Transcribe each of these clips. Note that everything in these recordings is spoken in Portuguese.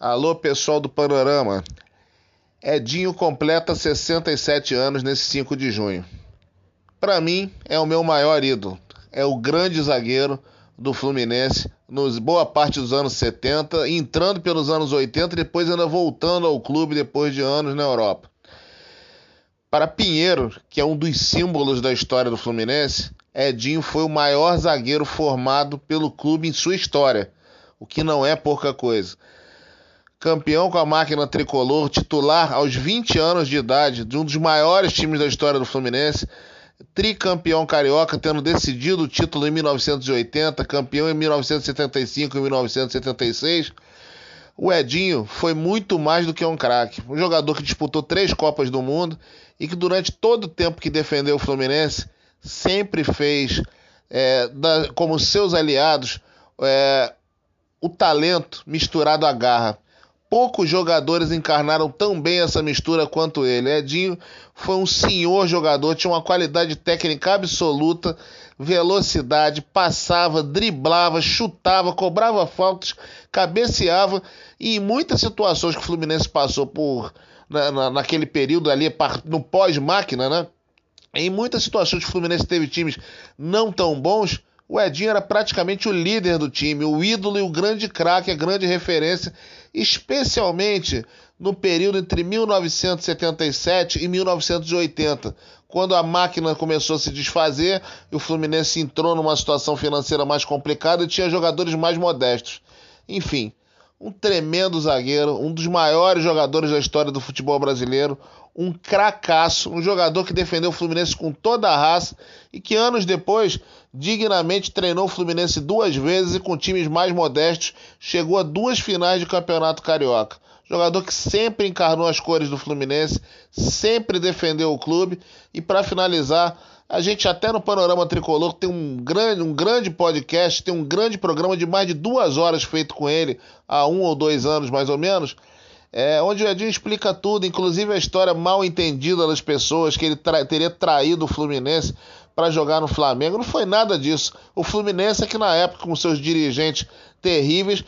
Alô, pessoal do Panorama. Edinho completa 67 anos nesse 5 de junho. Para mim, é o meu maior ídolo. É o grande zagueiro do Fluminense nos boa parte dos anos 70, entrando pelos anos 80 e depois ainda voltando ao clube depois de anos na Europa. Para Pinheiro, que é um dos símbolos da história do Fluminense, Edinho foi o maior zagueiro formado pelo clube em sua história, o que não é pouca coisa campeão com a máquina tricolor, titular aos 20 anos de idade de um dos maiores times da história do Fluminense, tricampeão carioca, tendo decidido o título em 1980, campeão em 1975 e 1976. O Edinho foi muito mais do que um craque, um jogador que disputou três Copas do Mundo e que durante todo o tempo que defendeu o Fluminense sempre fez é, da, como seus aliados é, o talento misturado à garra. Poucos jogadores encarnaram tão bem essa mistura quanto ele. Edinho foi um senhor jogador, tinha uma qualidade técnica absoluta, velocidade, passava, driblava, chutava, cobrava faltas, cabeceava e em muitas situações que o Fluminense passou por na, na, naquele período ali no pós-máquina, né? Em muitas situações o Fluminense teve times não tão bons, o Edinho era praticamente o líder do time, o ídolo e o grande craque, a grande referência, especialmente no período entre 1977 e 1980, quando a máquina começou a se desfazer e o Fluminense entrou numa situação financeira mais complicada e tinha jogadores mais modestos. Enfim, um tremendo zagueiro, um dos maiores jogadores da história do futebol brasileiro, um cracaço, um jogador que defendeu o Fluminense com toda a raça e que anos depois dignamente treinou o Fluminense duas vezes e com times mais modestos chegou a duas finais de campeonato carioca. Jogador que sempre encarnou as cores do Fluminense, sempre defendeu o clube e para finalizar, a gente até no Panorama Tricolor tem um grande, um grande podcast, tem um grande programa de mais de duas horas feito com ele há um ou dois anos mais ou menos é, onde o Edinho explica tudo, inclusive a história mal entendida das pessoas, que ele tra teria traído o Fluminense para jogar no Flamengo. Não foi nada disso. O Fluminense é que na época, com seus dirigentes terríveis,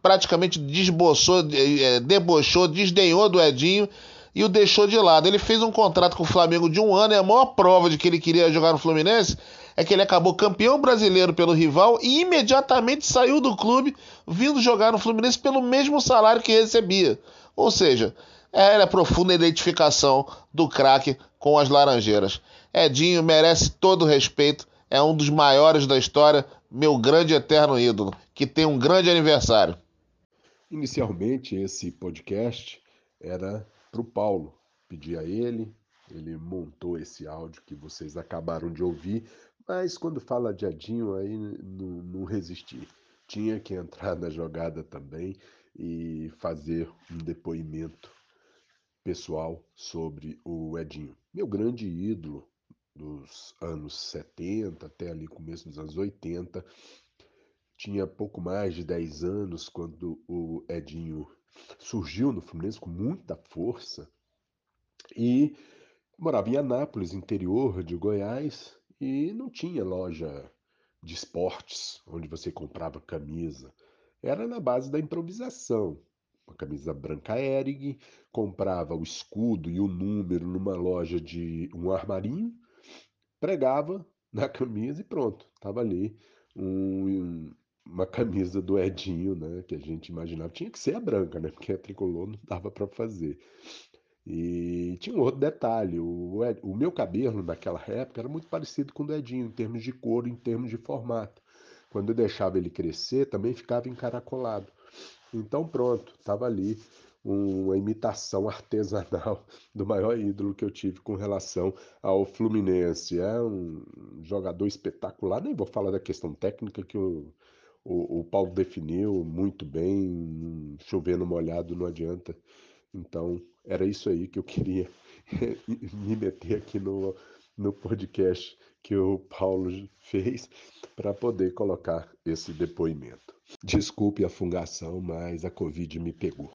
praticamente desboçou, é, debochou, desdenhou do Edinho e o deixou de lado. Ele fez um contrato com o Flamengo de um ano, e a maior prova de que ele queria jogar no Fluminense é que ele acabou campeão brasileiro pelo rival e imediatamente saiu do clube, vindo jogar no Fluminense pelo mesmo salário que recebia. Ou seja, era a profunda identificação do craque com as Laranjeiras. Edinho merece todo o respeito, é um dos maiores da história, meu grande eterno ídolo, que tem um grande aniversário. Inicialmente, esse podcast era para o Paulo. Pedi a ele, ele montou esse áudio que vocês acabaram de ouvir, mas quando fala de Edinho, aí não, não resisti. Tinha que entrar na jogada também e fazer um depoimento pessoal sobre o Edinho. Meu grande ídolo dos anos 70 até ali começo dos anos 80. Tinha pouco mais de 10 anos quando o Edinho surgiu no Fluminense com muita força e morava em Anápolis, interior de Goiás, e não tinha loja de esportes onde você comprava camisa era na base da improvisação. Uma camisa branca Erig, comprava o escudo e o número numa loja de um armarinho, pregava na camisa e pronto, estava ali um, uma camisa do Edinho, né, que a gente imaginava. Tinha que ser a branca, né, porque a tricolor não dava para fazer. E tinha um outro detalhe: o, o meu cabelo naquela época era muito parecido com o do Edinho, em termos de cor, em termos de formato. Quando eu deixava ele crescer, também ficava encaracolado. Então pronto, estava ali uma imitação artesanal do maior ídolo que eu tive com relação ao Fluminense. É um jogador espetacular, nem vou falar da questão técnica que o, o, o Paulo definiu muito bem, chovendo molhado não adianta. Então era isso aí que eu queria me meter aqui no, no podcast que o Paulo fez para poder colocar esse depoimento. Desculpe a fungação, mas a Covid me pegou.